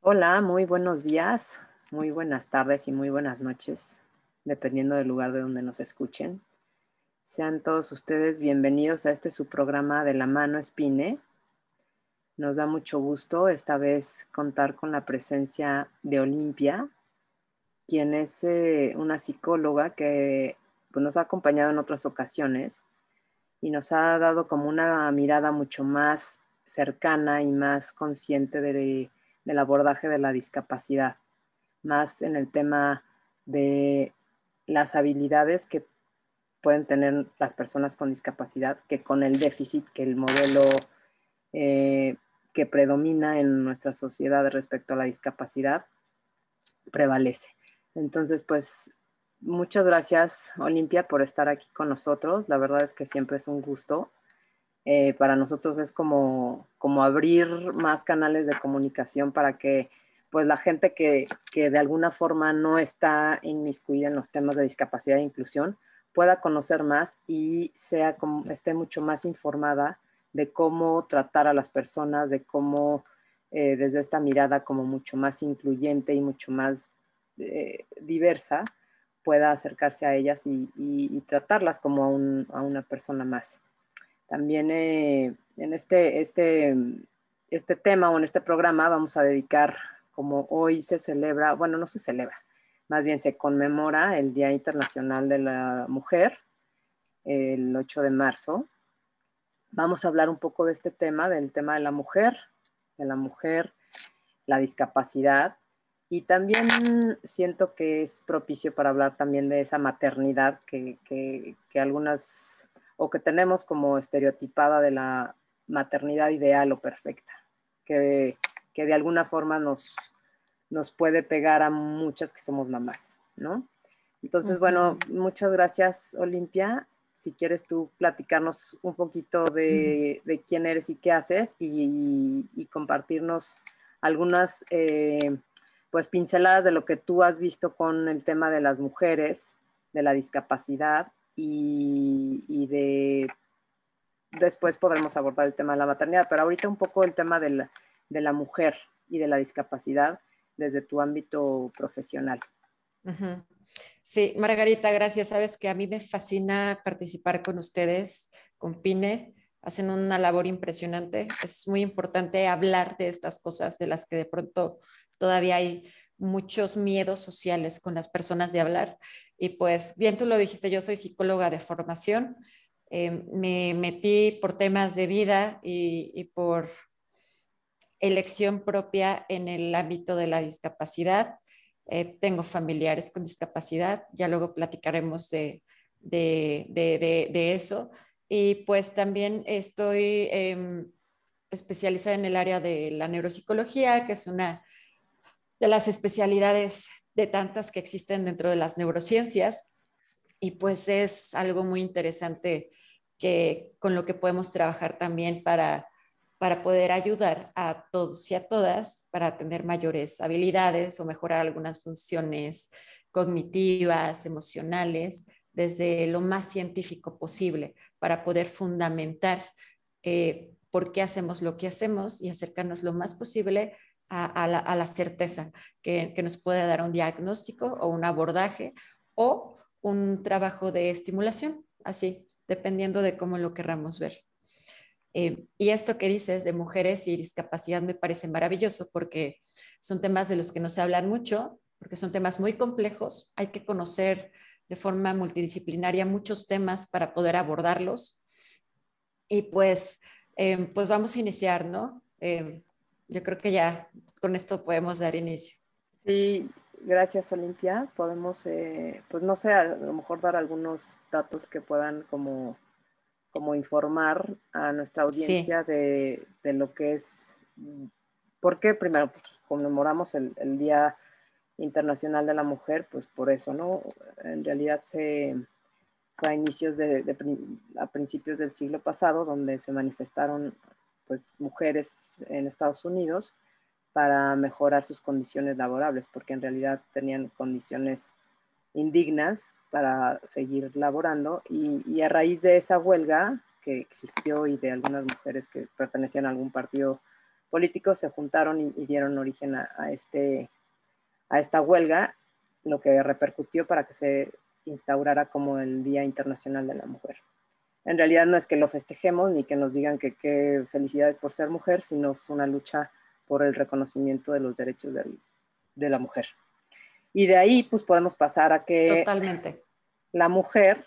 Hola, muy buenos días, muy buenas tardes y muy buenas noches, dependiendo del lugar de donde nos escuchen. Sean todos ustedes bienvenidos a este su programa de la mano Espine. Nos da mucho gusto esta vez contar con la presencia de Olimpia, quien es eh, una psicóloga que pues, nos ha acompañado en otras ocasiones y nos ha dado como una mirada mucho más cercana y más consciente de, del abordaje de la discapacidad, más en el tema de las habilidades que pueden tener las personas con discapacidad que con el déficit que el modelo eh, que predomina en nuestra sociedad respecto a la discapacidad prevalece. Entonces, pues muchas gracias, Olimpia, por estar aquí con nosotros. La verdad es que siempre es un gusto. Eh, para nosotros es como, como abrir más canales de comunicación para que pues la gente que, que de alguna forma no está inmiscuida en los temas de discapacidad e inclusión pueda conocer más y sea como, esté mucho más informada de cómo tratar a las personas, de cómo eh, desde esta mirada como mucho más incluyente y mucho más eh, diversa pueda acercarse a ellas y, tratarlas como a, una persona más. También eh, en este, este, este tema o en este programa vamos a dedicar, como hoy se celebra, bueno, no se celebra, más bien se conmemora el Día Internacional de la Mujer, el 8 de marzo. Vamos a hablar un poco de este tema, del tema de la mujer, de la mujer, la discapacidad. Y también siento que es propicio para hablar también de esa maternidad que, que algunas, o que tenemos como estereotipada de la maternidad ideal o perfecta, que, que de alguna forma nos, nos puede pegar a muchas que somos mamás, ¿no? Entonces, bueno, muchas gracias, Olimpia. Si quieres tú platicarnos un poquito de, quién eres y qué haces y, compartirnos algunas, eh, pues, pinceladas de lo que tú has visto con el tema de las mujeres, de la discapacidad y, de... Después podremos abordar el tema de la maternidad, pero ahorita un poco el tema de la, mujer y de la discapacidad desde tu ámbito profesional. Sí, Margarita, gracias. Sabes que a mí me fascina participar con ustedes, con PINE. Hacen una labor impresionante. Es muy importante hablar de estas cosas de las que de pronto todavía hay muchos miedos sociales con las personas de hablar. Y pues bien tú lo dijiste, yo soy psicóloga de formación. Eh, me metí por temas de vida y por elección propia en el ámbito de la discapacidad. Eh, tengo familiares con discapacidad, ya luego platicaremos de, de, eso. Y pues también estoy em, especializada en el área de la neuropsicología, que es una de las especialidades de tantas que existen dentro de las neurociencias. Y pues es algo muy interesante que con lo que podemos trabajar también para para poder ayudar a todos y a todas para tener mayores habilidades o mejorar algunas funciones cognitivas, emocionales, desde lo más científico posible, para poder fundamentar eh, por qué hacemos lo que hacemos y acercarnos lo más posible a, la, certeza que, nos puede dar un diagnóstico o un abordaje o un trabajo de estimulación, así, dependiendo de cómo lo querramos ver. Eh, y esto que dices de mujeres y discapacidad me parece maravilloso porque son temas de los que no se hablan mucho, porque son temas muy complejos. Hay que conocer de forma multidisciplinaria muchos temas para poder abordarlos. Y pues, eh, pues vamos a iniciar, ¿no? Eh, yo creo que ya con esto podemos dar inicio. Sí, gracias Olimpia. Podemos, pues no sé, a lo mejor dar algunos datos que puedan como como informar a nuestra audiencia de, de, lo que es, porque primero pues, conmemoramos el, el, Día Internacional de la Mujer, pues por eso, ¿no? En realidad se fue a inicios de, a principios del siglo pasado, donde se manifestaron pues mujeres en Estados Unidos para mejorar sus condiciones laborables, porque en realidad tenían condiciones indignas para seguir laborando y, a raíz de esa huelga que existió y de algunas mujeres que pertenecían a algún partido político se juntaron y, dieron origen a, este, a esta huelga, lo que repercutió para que se instaurara como el Día Internacional de la Mujer. En realidad no es que lo festejemos ni que nos digan que qué felicidades por ser mujer, sino es una lucha por el reconocimiento de los derechos de la mujer. Y de ahí pues podemos pasar a que Totalmente. la mujer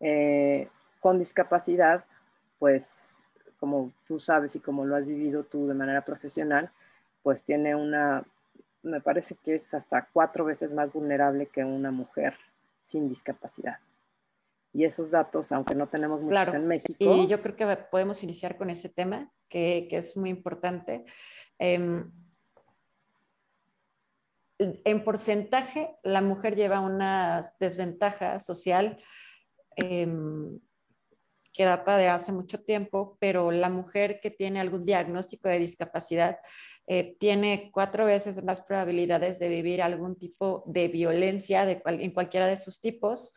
eh, con discapacidad, pues como tú sabes y como lo has vivido tú de manera profesional, pues tiene una, me parece que es hasta cuatro veces más vulnerable que una mujer sin discapacidad. Y esos datos, aunque no tenemos muchos en México. Y yo creo que podemos iniciar con ese tema, que, que es muy importante. Em, en porcentaje, la mujer lleva una desventaja social em, que data de hace mucho tiempo, pero la mujer que tiene algún diagnóstico de discapacidad eh, tiene cuatro veces más probabilidades de vivir algún tipo de violencia de en cualquiera de sus tipos.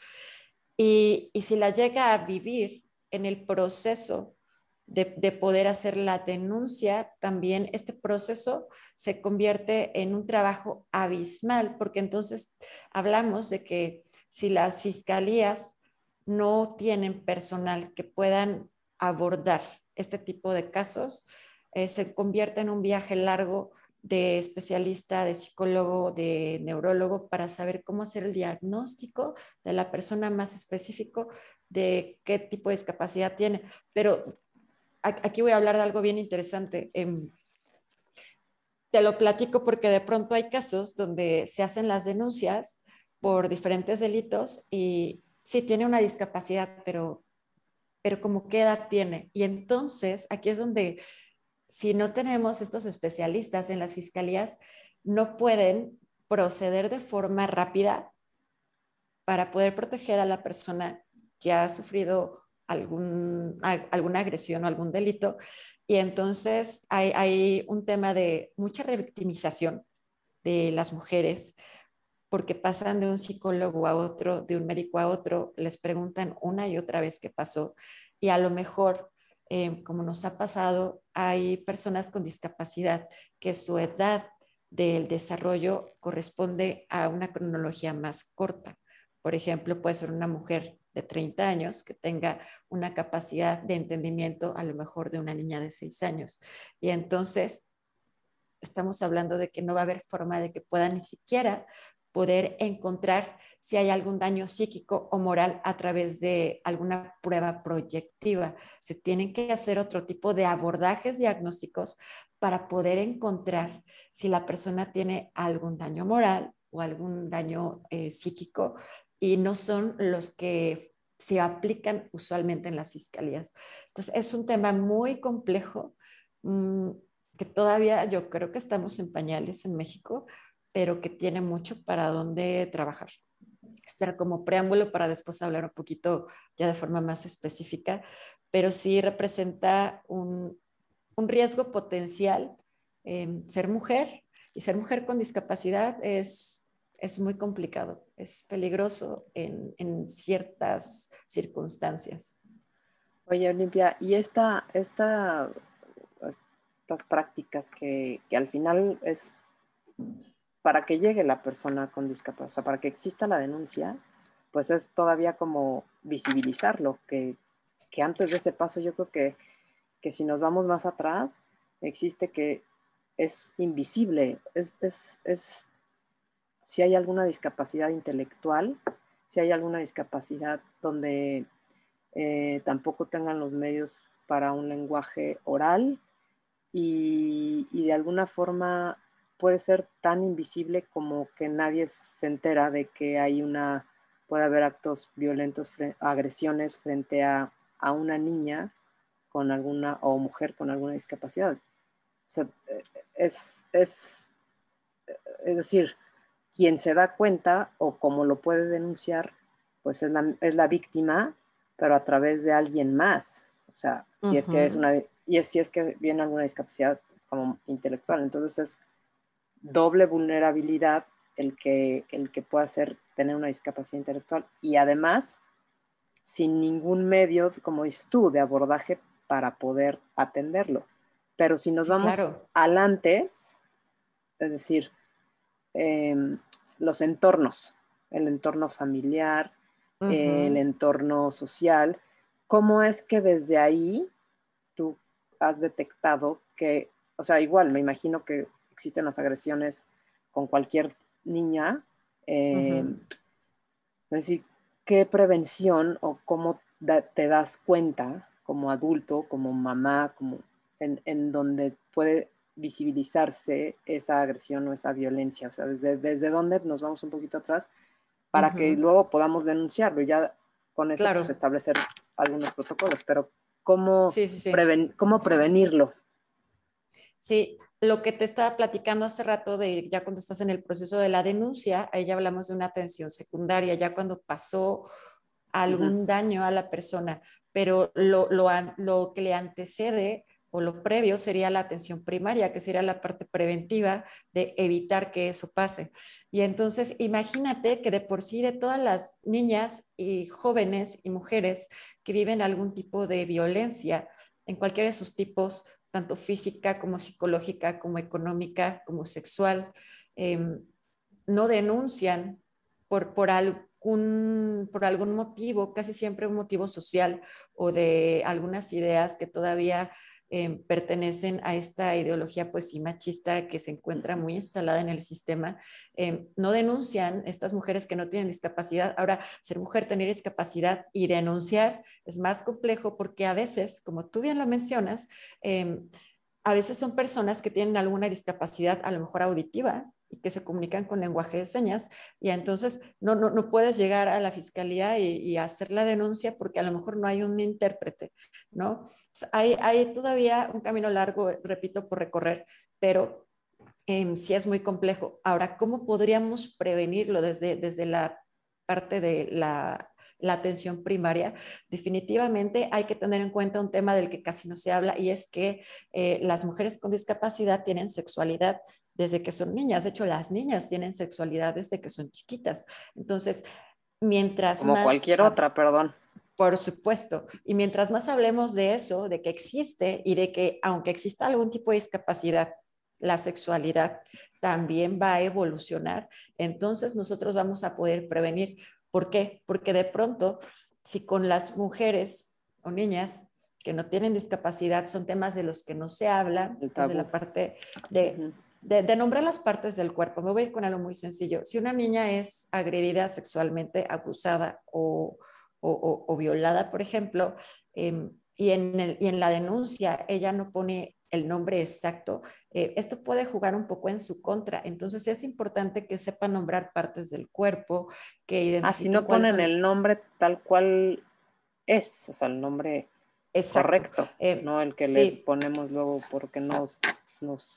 Y, si la llega a vivir en el proceso de, de, poder hacer la denuncia, también este proceso se convierte en un trabajo abismal, porque entonces hablamos de que si las fiscalías no tienen personal que puedan abordar este tipo de casos, eh, se convierte en un viaje largo de especialista, de psicólogo, de neurólogo para saber cómo hacer el diagnóstico de la persona más específico de qué tipo de discapacidad tiene. Pero aquí voy a hablar de algo bien interesante. Em, te lo platico porque de pronto hay casos donde se hacen las denuncias por diferentes delitos y sí tiene una discapacidad, pero, pero como qué edad tiene. Y entonces aquí es donde, si no tenemos estos especialistas en las fiscalías, no pueden proceder de forma rápida para poder proteger a la persona que ha sufrido alguna agresión o algún delito. Y entonces hay, hay un tema de mucha revictimización de las mujeres, porque pasan de un psicólogo a otro, de un médico a otro, les preguntan una y otra vez qué pasó y a lo mejor, eh, como nos ha pasado, hay personas con discapacidad que su edad del desarrollo corresponde a una cronología más corta. Por ejemplo, puede ser una mujer de 30 años que tenga una capacidad de entendimiento a lo mejor de una niña de 6 años. Y entonces estamos hablando de que no va a haber forma de que pueda ni siquiera poder encontrar si hay algún daño psíquico o moral a través de alguna prueba proyectiva. Se tienen que hacer otro tipo de abordajes diagnósticos para poder encontrar si la persona tiene algún daño moral o algún daño eh, psíquico y no son los que se aplican usualmente en las fiscalías. Entonces, es un tema muy complejo mm, que todavía yo creo que estamos en pañales en México pero que tiene mucho para dónde trabajar. Esto era como preámbulo para después hablar un poquito ya de forma más específica, pero sí representa un, un riesgo potencial ser mujer y ser mujer con discapacidad es, es muy complicado, es peligroso en, en ciertas circunstancias. Oye, Olimpia, y esta, esta, estas prácticas que, que al final es para que llegue la persona con discapacidad, o sea, para que exista la denuncia, pues es todavía como visibilizarlo, que, antes de ese paso yo creo que, que, si nos vamos más atrás, existe que es invisible, es, es, es si hay alguna discapacidad intelectual, si hay alguna discapacidad donde eh, tampoco tengan los medios para un lenguaje oral y, y de alguna forma puede ser tan invisible como que nadie se entera de que hay una, puede haber actos violentos, agresiones frente a, una niña con alguna, o mujer con alguna discapacidad. es, es, es decir, quien se da cuenta o como lo puede denunciar, pues es la, es la víctima, pero a través de alguien más. O sea, si es que es una, y si es que viene alguna discapacidad como intelectual. Entonces es doble vulnerabilidad el que, el que pueda ser, tener una discapacidad intelectual y además sin ningún medio, como dices tú, de abordaje para poder atenderlo. Pero si nos vamos al antes, es decir, em, los entornos, el entorno familiar, el entorno social, ¿cómo es que desde ahí tú has detectado que, o sea, igual me imagino que existen las agresiones con cualquier niña, em, es decir, ¿qué prevención o cómo te das cuenta como adulto, como mamá, como en, donde puede visibilizarse esa agresión o esa violencia, o sea, desde, desde dónde nos vamos un poquito atrás para que luego podamos denunciarlo, ya con eso pues, establecer algunos protocolos, pero ¿cómo, ¿cómo prevenirlo? Sí, lo que te estaba platicando hace rato de ya cuando estás en el proceso de la denuncia, ahí ya hablamos de una atención secundaria, ya cuando pasó algún daño a la persona, pero lo, lo, lo que le antecede o lo previo sería la atención primaria, que sería la parte preventiva de evitar que eso pase. Y entonces imagínate que de por sí de todas las niñas y jóvenes y mujeres que viven algún tipo de violencia en cualquiera de sus tipos, tanto física como psicológica, como económica, como sexual, em, no denuncian por, por algún, por algún motivo, casi siempre un motivo social o de algunas ideas que todavía Em, pertenecen a esta ideología pues sí machista que se encuentra muy instalada en el sistema, em, no denuncian estas mujeres que no tienen discapacidad. Ahora, ser mujer, tener discapacidad y denunciar es más complejo porque a veces, como tú bien lo mencionas, em, a veces son personas que tienen alguna discapacidad, a lo mejor auditiva, y que se comunican con lenguaje de señas y entonces no, no, no puedes llegar a la fiscalía y, hacer la denuncia porque a lo mejor no hay un intérprete, ¿no? hay, hay, todavía un camino largo, repito, por recorrer, pero eh, sí es muy complejo. Ahora, ¿cómo podríamos prevenirlo desde, desde la parte de la, la atención primaria, definitivamente hay que tener en cuenta un tema del que casi no se habla y es que eh, las mujeres con discapacidad tienen sexualidad desde que son niñas. De hecho, las niñas tienen sexualidad desde que son chiquitas. Entonces, mientras Como cualquier otra, perdón. Por supuesto. Y mientras más hablemos de eso, de que existe y de que aunque exista algún tipo de discapacidad, la sexualidad también va a evolucionar, entonces nosotros vamos a poder prevenir. ¿Por qué? Porque de pronto, si con las mujeres o niñas que no tienen discapacidad son temas de los que no se habla, desde la parte de de, nombrar las partes del cuerpo. Me voy a ir con algo muy sencillo. Si una niña es agredida sexualmente, abusada o, violada, por ejemplo, em, y, en el, y, en la denuncia ella no pone el nombre exacto, eh, esto puede jugar un poco en su contra. Entonces es importante que sepa nombrar partes del cuerpo, que identifiquen. Así no ponen el nombre tal cual es, o sea, el nombre correcto, eh, no el que le ponemos luego porque no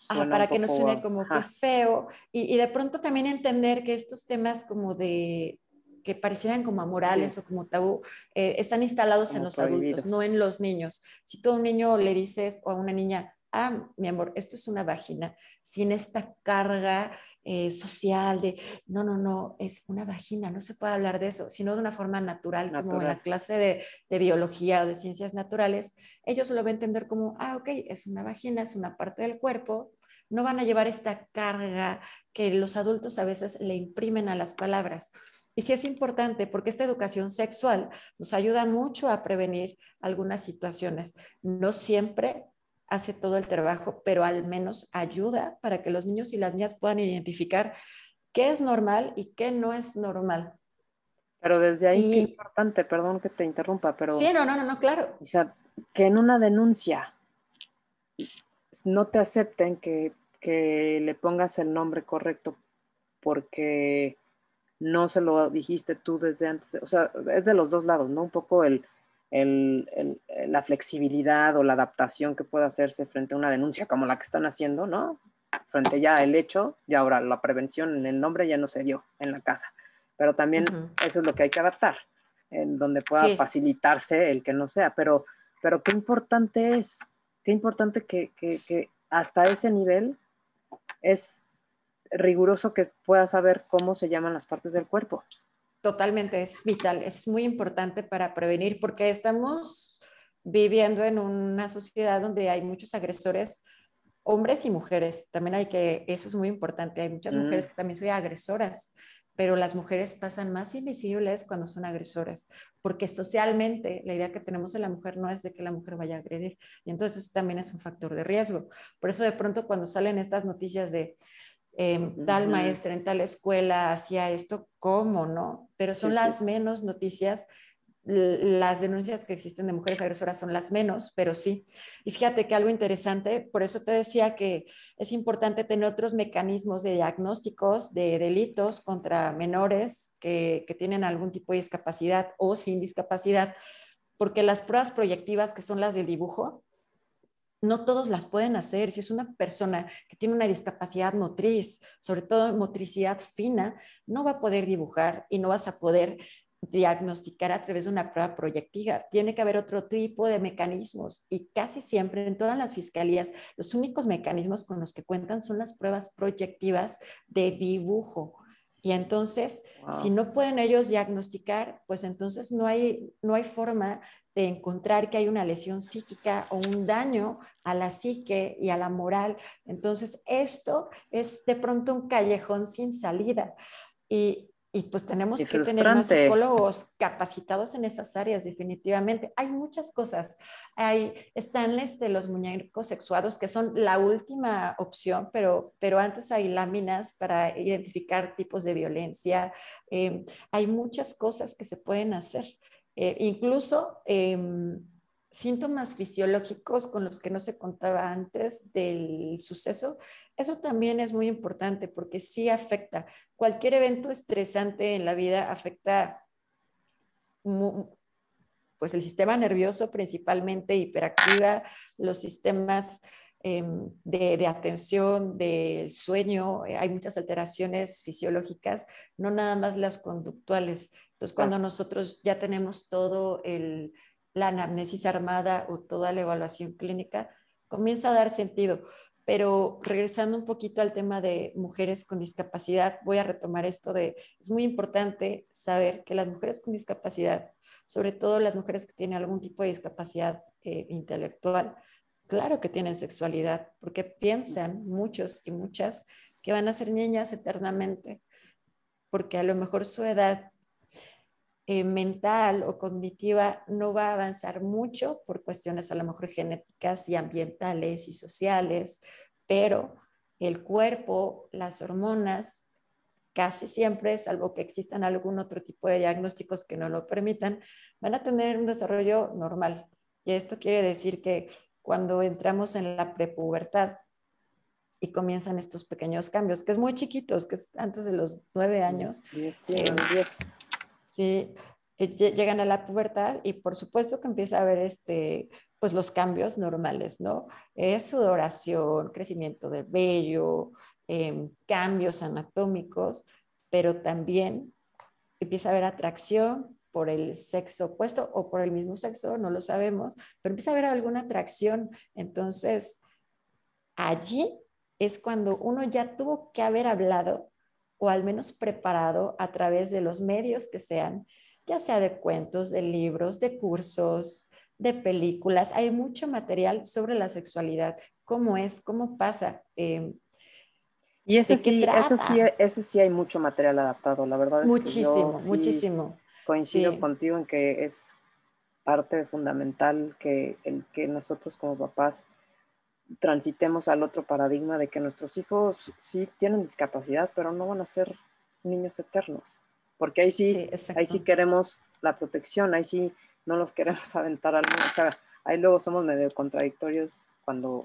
para que no suene como que feo y, de pronto también entender que estos temas como de que parecieran como amorales o como tabú, eh, están instalados en los adultos, no en los niños. Si tú a un niño le dices o a una niña, ah, mi amor, esto es una vagina, sin esta carga eh, social de, no, no, no, es una vagina, no se puede hablar de eso, sino de una forma natural, como en la clase de, de, biología o de ciencias naturales, ellos lo van a entender como, ah, ok, es una vagina, es una parte del cuerpo, no van a llevar esta carga que los adultos a veces le imprimen a las palabras. Y sí es importante porque esta educación sexual nos ayuda mucho a prevenir algunas situaciones. No siempre hace todo el trabajo, pero al menos ayuda para que los niños y las niñas puedan identificar qué es normal y qué no es normal. Pero desde ahí, qué importante, perdón que te interrumpa, pero... Sí, no, no, no, no, claro. O sea, que en una denuncia no te acepten que, que le pongas el nombre correcto porque no se lo dijiste tú desde antes. O sea, es de los dos lados, ¿no? Un poco el, el, la flexibilidad o la adaptación que puede hacerse frente a una denuncia como la que están haciendo, ¿no? Frente ya al hecho, y ahora la prevención en el nombre ya no se dio en la casa, pero también eso es lo que hay que adaptar, en donde pueda facilitarse el que no sea, pero, pero qué importante es, qué importante que, que, que hasta ese nivel es riguroso que pueda saber cómo se llaman las partes del cuerpo. Totalmente, es vital, es muy importante para prevenir porque estamos viviendo en una sociedad donde hay muchos agresores, hombres y mujeres. También hay que, eso es muy importante, hay muchas mujeres mm. que también son agresoras, pero las mujeres pasan más invisibles cuando son agresoras, porque socialmente la idea que tenemos de la mujer no es de que la mujer vaya a agredir, y entonces también es un factor de riesgo. Por eso de pronto cuando salen estas noticias de eh, tal maestra en tal escuela hacía esto, ¿cómo no? Pero son las menos noticias las denuncias que existen de mujeres agresoras son las menos, pero sí. Y fíjate que algo interesante, por eso te decía que es importante tener otros mecanismos de diagnósticos de delitos contra menores que, que tienen algún tipo de discapacidad o sin discapacidad, porque las pruebas proyectivas, que son las del dibujo, no todos las pueden hacer. Si es una persona que tiene una discapacidad motriz, sobre todo motricidad fina, no va a poder dibujar y no vas a poder diagnosticar a través de una prueba proyectiva. Tiene que haber otro tipo de mecanismos y casi siempre en todas las fiscalías los únicos mecanismos con los que cuentan son las pruebas proyectivas de dibujo. Y entonces, si no pueden ellos diagnosticar, pues entonces no hay, no hay forma de encontrar que hay una lesión psíquica o un daño a la psique y a la moral. Entonces, esto es de pronto un callejón sin salida. Y, y pues tenemos que tener más psicólogos capacitados en esas áreas, definitivamente. Hay muchas cosas. Hay, están este, los muñecos sexuados, que son la última opción, pero, pero antes hay láminas para identificar tipos de violencia. Eh, hay muchas cosas que se pueden hacer. Eh, incluso em, síntomas fisiológicos con los que no se contaba antes del suceso eso también es muy importante porque sí afecta. Cualquier evento estresante en la vida afecta pues el sistema nervioso principalmente hiperactiva, los sistemas em, de, atención, del sueño, eh, hay muchas alteraciones fisiológicas, no nada más las conductuales. Entonces, cuando nosotros ya tenemos todo el, la anamnesis armada o toda la evaluación clínica, comienza a dar sentido. Pero regresando un poquito al tema de mujeres con discapacidad, voy a retomar esto de, es muy importante saber que las mujeres con discapacidad, sobre todo las mujeres que tienen algún tipo de discapacidad eh, intelectual, claro que tienen sexualidad, porque piensan muchos y muchas que van a ser niñas eternamente, porque a lo mejor su edad eh, mental o cognitiva no va a avanzar mucho por cuestiones a lo mejor genéticas y ambientales y sociales, pero el cuerpo, las hormonas, casi siempre, salvo que existan algún otro tipo de diagnósticos que no lo permitan, van a tener un desarrollo normal. Y esto quiere decir que cuando entramos en la prepubertad y comienzan estos pequeños cambios, que es muy chiquitos, que es antes de los nueve años. eh, ¿sí? Eh, llegan a la pubertad y por supuesto que empieza a haber este, pues los cambios normales, ¿no? Es sudoración, crecimiento del vello, em, cambios anatómicos, pero también empieza a haber atracción por el sexo opuesto o por el mismo sexo, no lo sabemos, pero empieza a haber alguna atracción. Entonces, allí es cuando uno ya tuvo que haber hablado o al menos preparado a través de los medios que sean, ya sea de cuentos, de libros, de cursos, de películas. Hay mucho material sobre la sexualidad, cómo es, cómo pasa. Em, y ese sí, eso sí, ese sí hay mucho material adaptado, la verdad. Es muchísimo, muchísimo. Coincido contigo en que es parte fundamental que, el, que nosotros como papás transitemos al otro paradigma de que nuestros hijos sí tienen discapacidad, pero no van a ser niños eternos, porque ahí sí, ahí sí queremos la protección, ahí sí no los queremos aventar al mundo, o sea, ahí luego somos medio contradictorios cuando,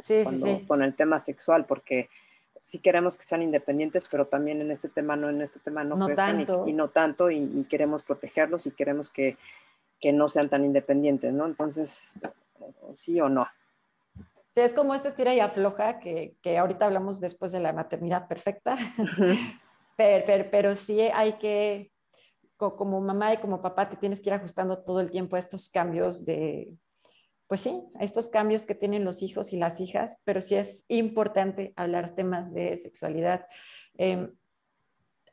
con el tema sexual, porque sí queremos que sean independientes, pero también en este tema no, en este tema no, Y, no tanto, y, queremos protegerlos y queremos que, que no sean tan independientes, ¿no? Entonces, sí o no es como esta estira y afloja que, que ahorita hablamos después de la maternidad perfecta, pero, pero, sí hay que, como mamá y como papá, te tienes que ir ajustando todo el tiempo a estos cambios de, pues sí, a estos cambios que tienen los hijos y las hijas, pero sí es importante hablar temas de sexualidad. Em,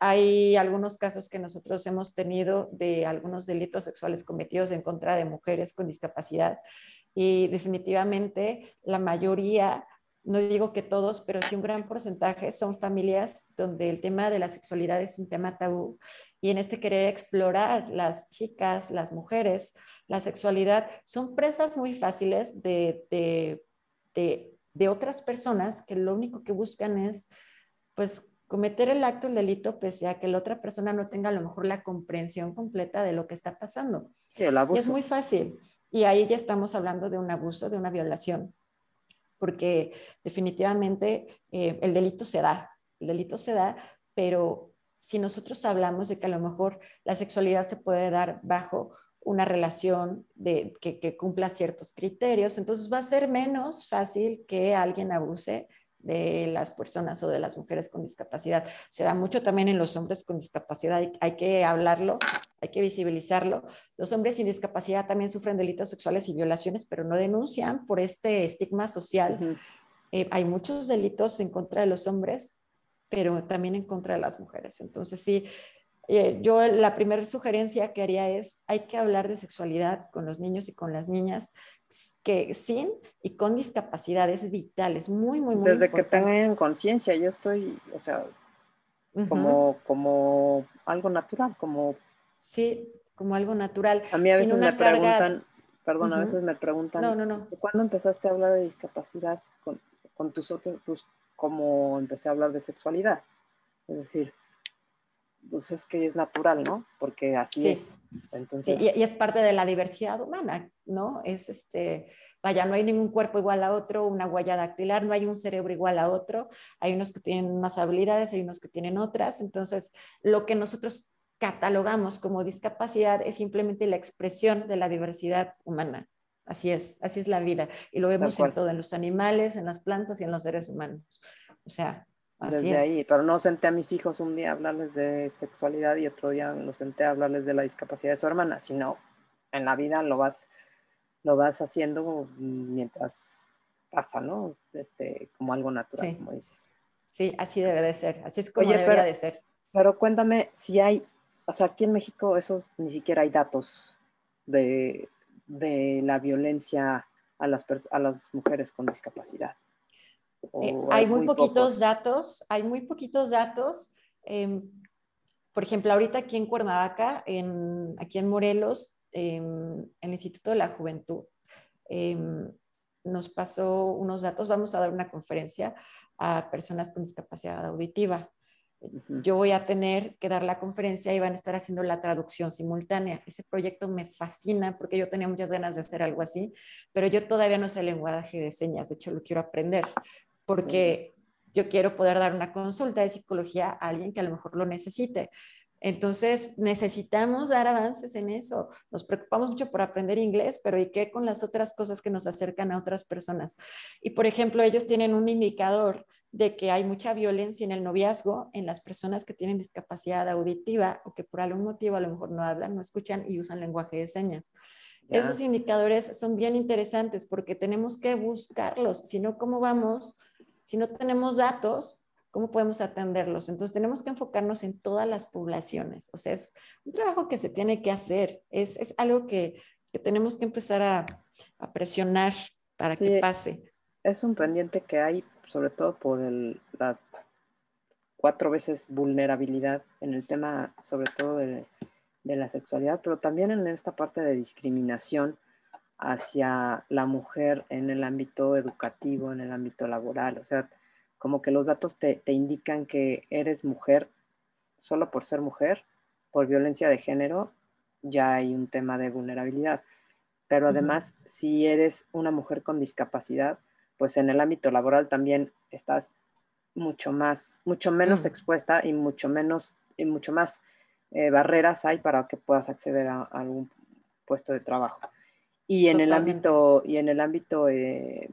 hay algunos casos que nosotros hemos tenido de algunos delitos sexuales cometidos en contra de mujeres con discapacidad y definitivamente la mayoría, no digo que todos, pero sí un gran porcentaje son familias donde el tema de la sexualidad es un tema tabú. Y en este querer explorar las chicas, las mujeres, la sexualidad, son presas muy fáciles de, de, de, de otras personas que lo único que buscan es pues cometer el acto, el delito, pese a que la otra persona no tenga a lo mejor la comprensión completa de lo que está pasando. Sí, el abuso. Y es muy fácil. Y ahí ya estamos hablando de un abuso, de una violación, porque definitivamente eh, el delito se da, el delito se da, pero si nosotros hablamos de que a lo mejor la sexualidad se puede dar bajo una relación de, que, que cumpla ciertos criterios, entonces va a ser menos fácil que alguien abuse de las personas o de las mujeres con discapacidad. Se da mucho también en los hombres con discapacidad, hay, que hablarlo, hay que visibilizarlo. Los hombres sin discapacidad también sufren delitos sexuales y violaciones, pero no denuncian por este estigma social. Eh, hay muchos delitos en contra de los hombres, pero también en contra de las mujeres. Entonces, sí, eh, yo la primera sugerencia que haría es, hay que hablar de sexualidad con los niños y con las niñas que sin y con discapacidades vitales, muy, muy, muy Desde que tengan conciencia, yo estoy, o sea, como, como algo natural, como... Sí, como algo natural. A mí a veces me preguntan, perdón, a veces me preguntan, no, no, no. ¿cuándo empezaste a hablar de discapacidad con, con tus otros, pues, como empecé a hablar de sexualidad? Es decir, pues es que es natural, ¿no? Porque así es. Entonces... Sí, y, es parte de la diversidad humana, ¿no? Es este, vaya, no hay ningún cuerpo igual a otro, una huella dactilar, no hay un cerebro igual a otro, hay unos que tienen más habilidades, hay unos que tienen otras, entonces lo que nosotros catalogamos como discapacidad es simplemente la expresión de la diversidad humana. Así es, así es la vida. Y lo vemos en todo, en los animales, en las plantas y en los seres humanos. O sea, desde ahí, pero no senté a mis hijos un día a hablarles de sexualidad y otro día los senté a hablarles de la discapacidad de su hermana, sino en la vida lo vas, lo vas haciendo mientras pasa, ¿no? Este, como algo natural, sí. como dices. Sí, así debe de ser, así es como debería de ser. Pero cuéntame si hay, o sea, aquí en México eso ni siquiera hay datos de, de la violencia a las, a las mujeres con discapacidad. Eh, hay muy, poquitos datos, hay muy poquitos datos. Em, por ejemplo, ahorita aquí en Cuernavaca, en, aquí en Morelos, en em, el Instituto de la Juventud, em, nos pasó unos datos. Vamos a dar una conferencia a personas con discapacidad auditiva. Yo voy a tener que dar la conferencia y van a estar haciendo la traducción simultánea. Ese proyecto me fascina porque yo tenía muchas ganas de hacer algo así, pero yo todavía no sé el lenguaje de señas, de hecho lo quiero aprender porque yo quiero poder dar una consulta de psicología a alguien que a lo mejor lo necesite. Entonces, necesitamos dar avances en eso. Nos preocupamos mucho por aprender inglés, pero ¿y qué con las otras cosas que nos acercan a otras personas? Y, por ejemplo, ellos tienen un indicador de que hay mucha violencia en el noviazgo en las personas que tienen discapacidad auditiva o que por algún motivo a lo mejor no hablan, no escuchan y usan lenguaje de señas. Esos indicadores son bien interesantes porque tenemos que buscarlos, si no, ¿cómo vamos? Si no tenemos datos, ¿cómo podemos atenderlos? Entonces tenemos que enfocarnos en todas las poblaciones. O sea, es un trabajo que se tiene que hacer, es, es algo que, que, tenemos que empezar a, a presionar para que pase. Es un pendiente que hay, sobre todo por el, la cuatro veces vulnerabilidad en el tema, sobre todo de, de la sexualidad, pero también en esta parte de discriminación hacia la mujer en el ámbito educativo, en el ámbito laboral. O sea, como que los datos te, indican que eres mujer solo por ser mujer, por violencia de género, ya hay un tema de vulnerabilidad. Pero además, si eres una mujer con discapacidad, pues en el ámbito laboral también estás mucho más, mucho menos expuesta y mucho menos, y mucho más eh, barreras hay para que puedas acceder a, algún puesto de trabajo. Y en el ámbito, y en el ámbito eh,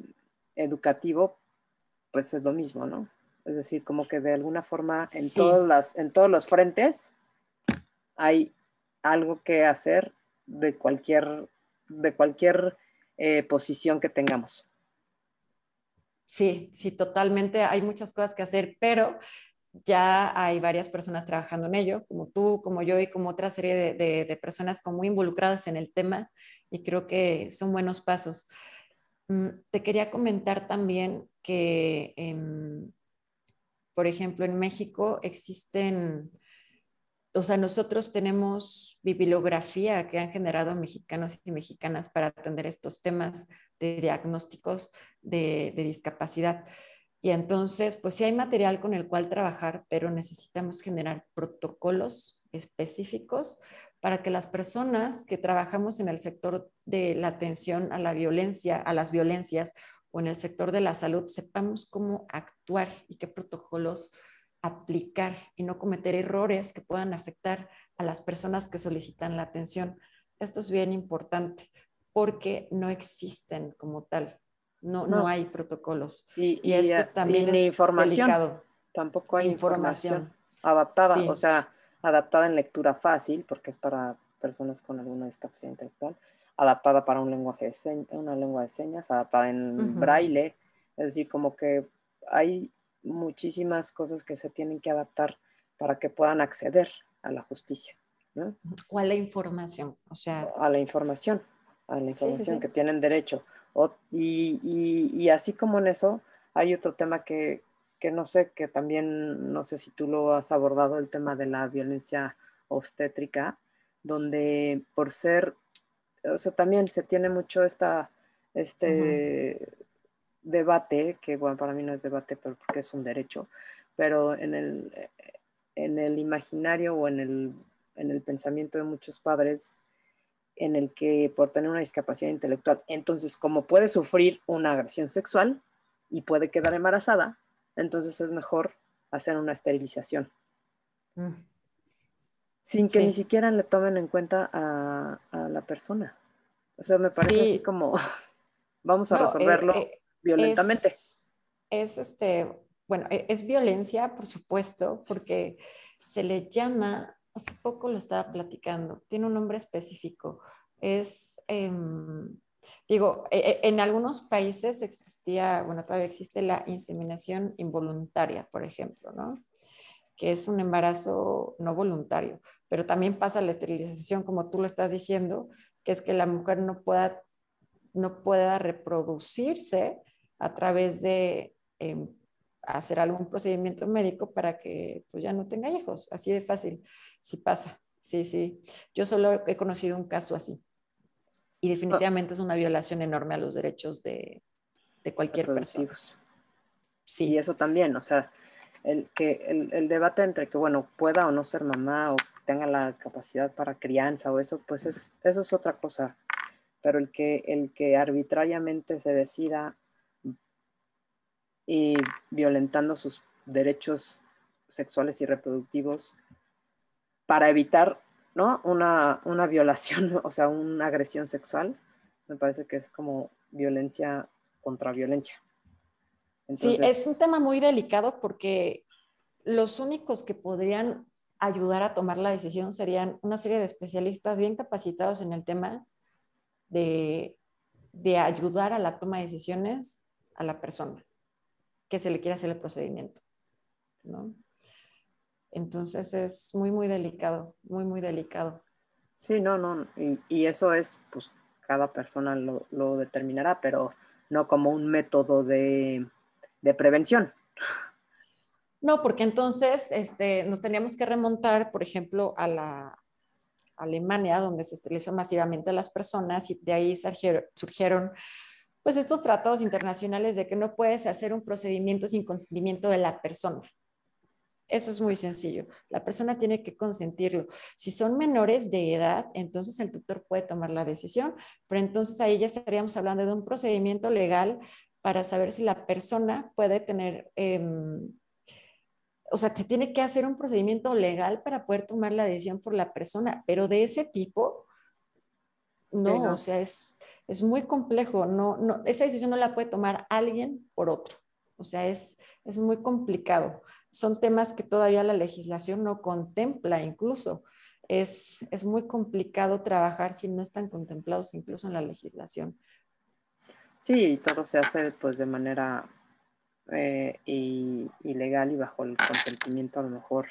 educativo, pues es lo mismo, ¿no? Es decir, como que de alguna forma en, todas las, en todos los frentes hay algo que hacer de cualquier, de cualquier eh, posición que tengamos. Sí, sí, totalmente. Hay muchas cosas que hacer, pero ya hay varias personas trabajando en ello, como tú, como yo y como otra serie de, personas muy involucradas en el tema y creo que son buenos pasos. Mm, te quería comentar también que, em, por ejemplo, en México existen, o sea, nosotros tenemos bibliografía que han generado mexicanos y mexicanas para atender estos temas de diagnósticos de discapacidad. Y entonces, pues sí hay material con el cual trabajar, pero necesitamos generar protocolos específicos para que las personas que trabajamos en el sector de la atención a la violencia, a las violencias o en el sector de la salud, sepamos cómo actuar y qué protocolos aplicar y no cometer errores que puedan afectar a las personas que solicitan la atención. Esto es bien importante porque no existen como tal. No, no, hay protocolos. Y, esto también es información. Tampoco hay información, adaptada, o sea, adaptada en lectura fácil, porque es para personas con alguna discapacidad intelectual, adaptada para un lenguaje de una lengua de señas, adaptada en braille, es decir, como que hay muchísimas cosas que se tienen que adaptar para que puedan acceder a la justicia. O a la información, o sea. A la información, a la información que tienen derecho y, así como en eso, hay otro tema que, no sé, que también, no sé si tú lo has abordado, el tema de la violencia obstétrica, donde por ser, o sea, también se tiene mucho esta, este debate, que bueno, para mí no es debate, pero porque es un derecho, pero en el, en el imaginario o en el, en el pensamiento de muchos padres en el que por tener una discapacidad intelectual, entonces como puede sufrir una agresión sexual y puede quedar embarazada, entonces es mejor hacer una esterilización. Mm. Sin que ni siquiera le tomen en cuenta a, la persona. O sea, me parece así como, vamos a resolverlo eh, eh, violentamente. es, este, bueno, e, es violencia, por supuesto, porque se le llama hace poco lo estaba platicando, tiene un nombre específico. Es, em, digo, e, e, en algunos países existía, bueno, todavía existe la inseminación involuntaria, por ejemplo, ¿no? Que es un embarazo no voluntario, pero también pasa la esterilización, como tú lo estás diciendo, que es que la mujer no pueda, no pueda reproducirse a través de em, hacer algún procedimiento médico para que pues, ya no tenga hijos, así de fácil sí pasa, sí, sí. Yo solo he conocido un caso así. Y definitivamente es una violación enorme a los derechos de, cualquier persona. Sí. Y eso también, o sea, el, que, el, debate entre que, bueno, pueda o no ser mamá o tenga la capacidad para crianza o eso, pues es, eso es otra cosa. Pero el que, el que arbitrariamente se decida y violentando sus derechos sexuales y reproductivos para evitar ¿no? una, una violación, o sea, una agresión sexual, me parece que es como violencia contra violencia. sí, es un tema muy delicado porque los únicos que podrían ayudar a tomar la decisión serían una serie de especialistas bien capacitados en el tema de, de ayudar a la toma de decisiones a la persona que se le quiera hacer el procedimiento. ¿no? Entonces es muy, muy delicado, muy, muy delicado. Sí, no, no, y, eso es, pues cada persona lo, determinará, pero no como un método de, prevención. No, porque entonces este, nos teníamos que remontar, por ejemplo, a la Alemania, donde se esterilizó masivamente a las personas y de ahí surgieron, surgieron pues estos tratados internacionales de que no puedes hacer un procedimiento sin consentimiento de la persona. Eso es muy sencillo. La persona tiene que consentirlo. Si son menores de edad, entonces el tutor puede tomar la decisión, pero entonces ahí ya estaríamos hablando de un procedimiento legal para saber si la persona puede tener, em, o sea, te tiene que hacer un procedimiento legal para poder tomar la decisión por la persona, pero de ese tipo, no, o sea, es, es muy complejo. No, no, esa decisión no la puede tomar alguien por otro. O sea, es, es muy complicado son temas que todavía la legislación no contempla incluso. Es, muy complicado trabajar si no están contemplados incluso en la legislación. Sí, todo se hace pues de manera eh, y, legal y bajo el consentimiento a lo mejor,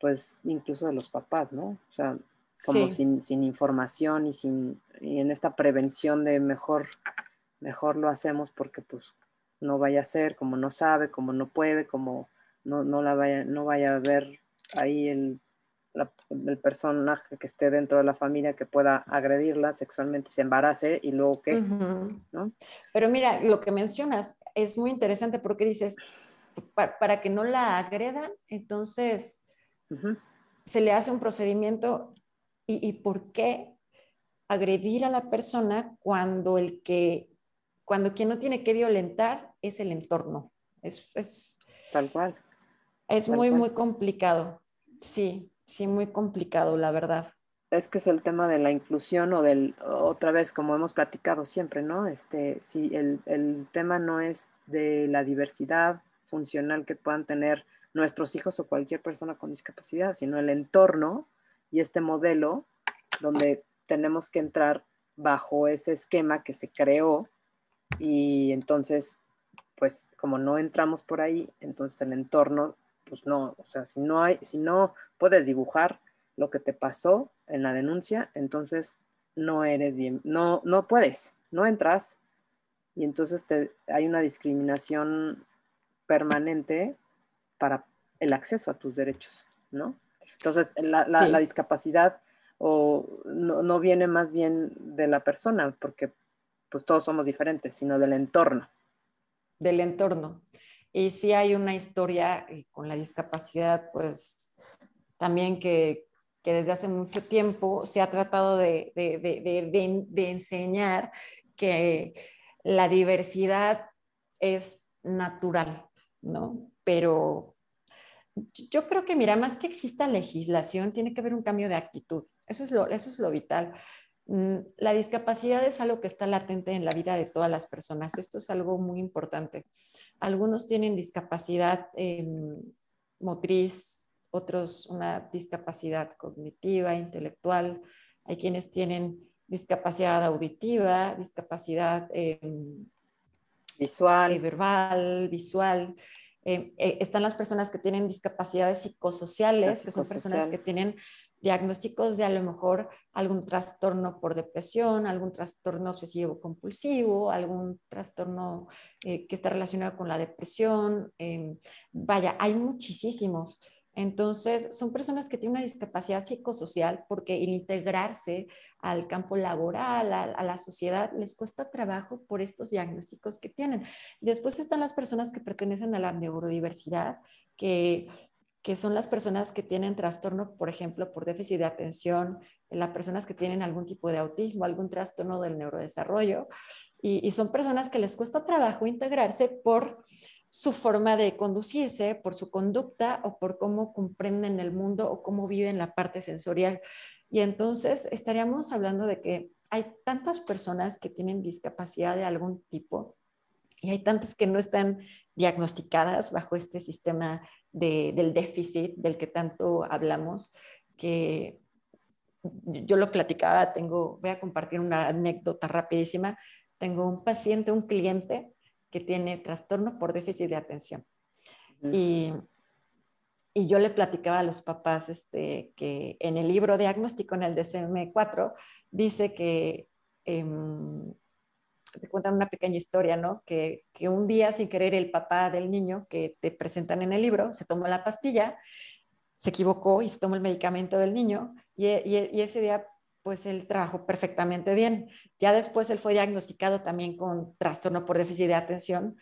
pues incluso de los papás, ¿no? O sea, como sin, sin, información y sin y en esta prevención de mejor, mejor lo hacemos porque pues no vaya a ser, como no sabe, como no puede, como no, no la vaya, no vaya a ver ahí el el personaje que esté dentro de la familia que pueda agredirla sexualmente, se embarace y luego qué, ¿no? Pero mira, lo que mencionas es muy interesante porque dices, para, que no la agredan, entonces se le hace un procedimiento y, y, por qué agredir a la persona cuando el que, cuando quien no tiene que violentar es el entorno. Es, es tal cual. Es muy, muy complicado. Sí. Sí, muy complicado, la verdad. Es que es el tema de la inclusión o del, otra vez, como hemos platicado siempre, ¿no? Este, si el, el tema no es de la diversidad funcional que puedan tener nuestros hijos o cualquier persona con discapacidad, sino el entorno y este modelo donde tenemos que entrar bajo ese esquema que se creó y entonces, pues como no entramos por ahí, entonces el entorno pues no, o sea, si no hay, si no puedes dibujar lo que te pasó en la denuncia, entonces no eres bien, no, no puedes, no entras y entonces te, hay una discriminación permanente para el acceso a tus derechos, ¿no? Entonces, la, la, discapacidad o no, no, viene más bien de la persona, porque pues todos somos diferentes, sino del entorno. Del entorno. Y sí hay una historia eh, con la discapacidad, pues también que, que desde hace mucho tiempo se ha tratado de, de, de, de, enseñar que la diversidad es natural, ¿no? Pero yo creo que, mira, más que exista legislación, tiene que haber un cambio de actitud. Eso es lo, eso es lo vital. Mm, la discapacidad es algo que está latente en la vida de todas las personas. Esto es algo muy importante. Algunos tienen discapacidad em, motriz, otros una discapacidad cognitiva, intelectual. Hay quienes tienen discapacidad auditiva, discapacidad em, visual, eh, verbal, visual. Em, eh, están las personas que tienen discapacidades psicosociales, que son personas que tienen diagnósticos de a lo mejor algún trastorno por depresión, algún trastorno obsesivo compulsivo, algún trastorno eh, que está relacionado con la depresión. Em, vaya, hay muchísimos. Entonces, son personas que tienen una discapacidad psicosocial porque el integrarse al campo laboral, a, la sociedad, les cuesta trabajo por estos diagnósticos que tienen. Después están las personas que pertenecen a la neurodiversidad, que que son las personas que tienen trastorno, por ejemplo, por déficit de atención, las personas que tienen algún tipo de autismo, algún trastorno del neurodesarrollo, y, son personas que les cuesta trabajo integrarse por su forma de conducirse, por su conducta o por cómo comprenden el mundo o cómo viven la parte sensorial. Y entonces estaríamos hablando de que hay tantas personas que tienen discapacidad de algún tipo y hay tantas que no están diagnosticadas bajo este sistema del déficit del que tanto hablamos, que yo lo platicaba, tengo, voy a compartir una anécdota rapidísima. Tengo un paciente, un cliente que tiene trastorno por déficit de atención. y, y, yo le platicaba a los papás este, que en el libro diagnóstico, en el DSM-4, dice que em, te cuentan una pequeña historia, ¿no? Que, que, un día sin querer el papá del niño que te presentan en el libro se tomó la pastilla, se equivocó y se tomó el medicamento del niño y, y, ese día pues él trabajó perfectamente bien. Ya después él fue diagnosticado también con trastorno por déficit de atención,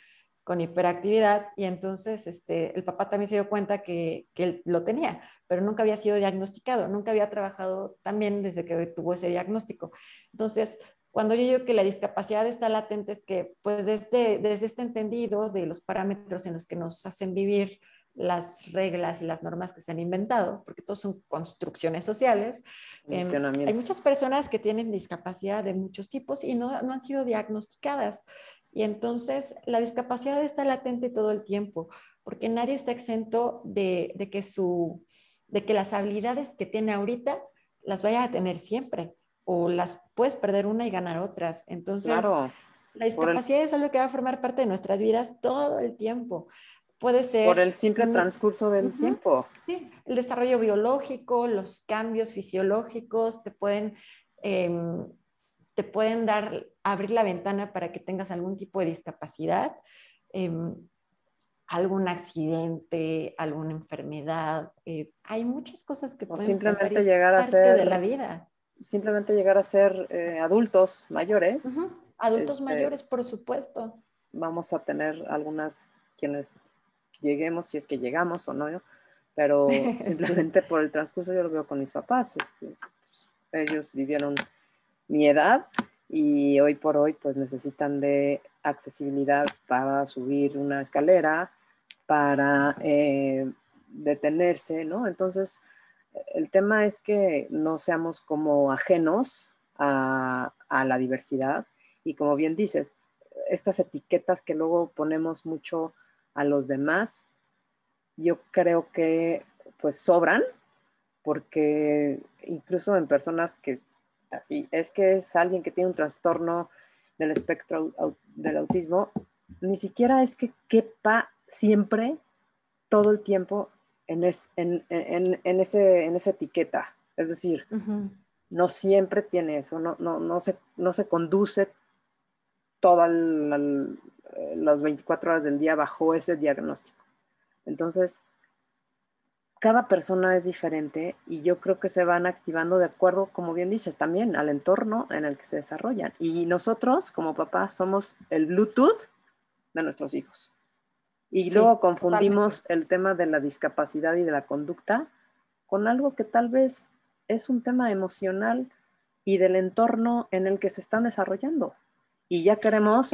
con hiperactividad y entonces este, el papá también se dio cuenta que, que, él lo tenía, pero nunca había sido diagnosticado, nunca había trabajado también desde que tuvo ese diagnóstico. Entonces, cuando yo digo que la discapacidad está latente es que pues desde, desde este entendido de los parámetros en los que nos hacen vivir las reglas y las normas que se han inventado, porque todos son construcciones sociales. Eh, hay muchas personas que tienen discapacidad de muchos tipos y no, no, han sido diagnosticadas. Y entonces la discapacidad está latente todo el tiempo, porque nadie está exento de, de que, su, de que las habilidades que tiene ahorita las vaya a tener siempre o las puedes perder una y ganar otras. Entonces, La discapacidad es algo que va a formar parte de nuestras vidas todo el tiempo. Puede ser... Por el simple transcurso del tiempo. Sí, el desarrollo biológico, los cambios fisiológicos te pueden, em, te pueden dar, abrir la ventana para que tengas algún tipo de discapacidad, em, algún accidente, alguna enfermedad. Eh, hay muchas cosas que pueden simplemente pasar llegar a ser de la vida. Simplemente llegar a ser eh, adultos mayores. Adultos este, mayores, por supuesto. Vamos a tener algunas quienes lleguemos, si es que llegamos o no, pero simplemente por el transcurso yo lo veo con mis papás. Este, pues, ellos vivieron mi edad y hoy por hoy pues necesitan de accesibilidad para subir una escalera, para eh, detenerse, ¿no? Entonces, el tema es que no seamos como ajenos a, la diversidad y como bien dices, estas etiquetas que luego ponemos mucho a los demás, yo creo que pues sobran, porque incluso en personas que así es que es alguien que tiene un trastorno del espectro del autismo, ni siquiera es que quepa siempre, todo el tiempo, en, en, ese, en esa etiqueta. Es decir, no siempre tiene eso, no, no, no, se, no se conduce todas las 24 horas del día bajo ese diagnóstico. Entonces, cada persona es diferente y yo creo que se van activando de acuerdo, como bien dices, también al entorno en el que se desarrollan. Y nosotros, como papás, somos el Bluetooth de nuestros hijos. Y luego confundimos el tema de la discapacidad y de la conducta con algo que tal vez es un tema emocional y del entorno en el que se están desarrollando. Y ya queremos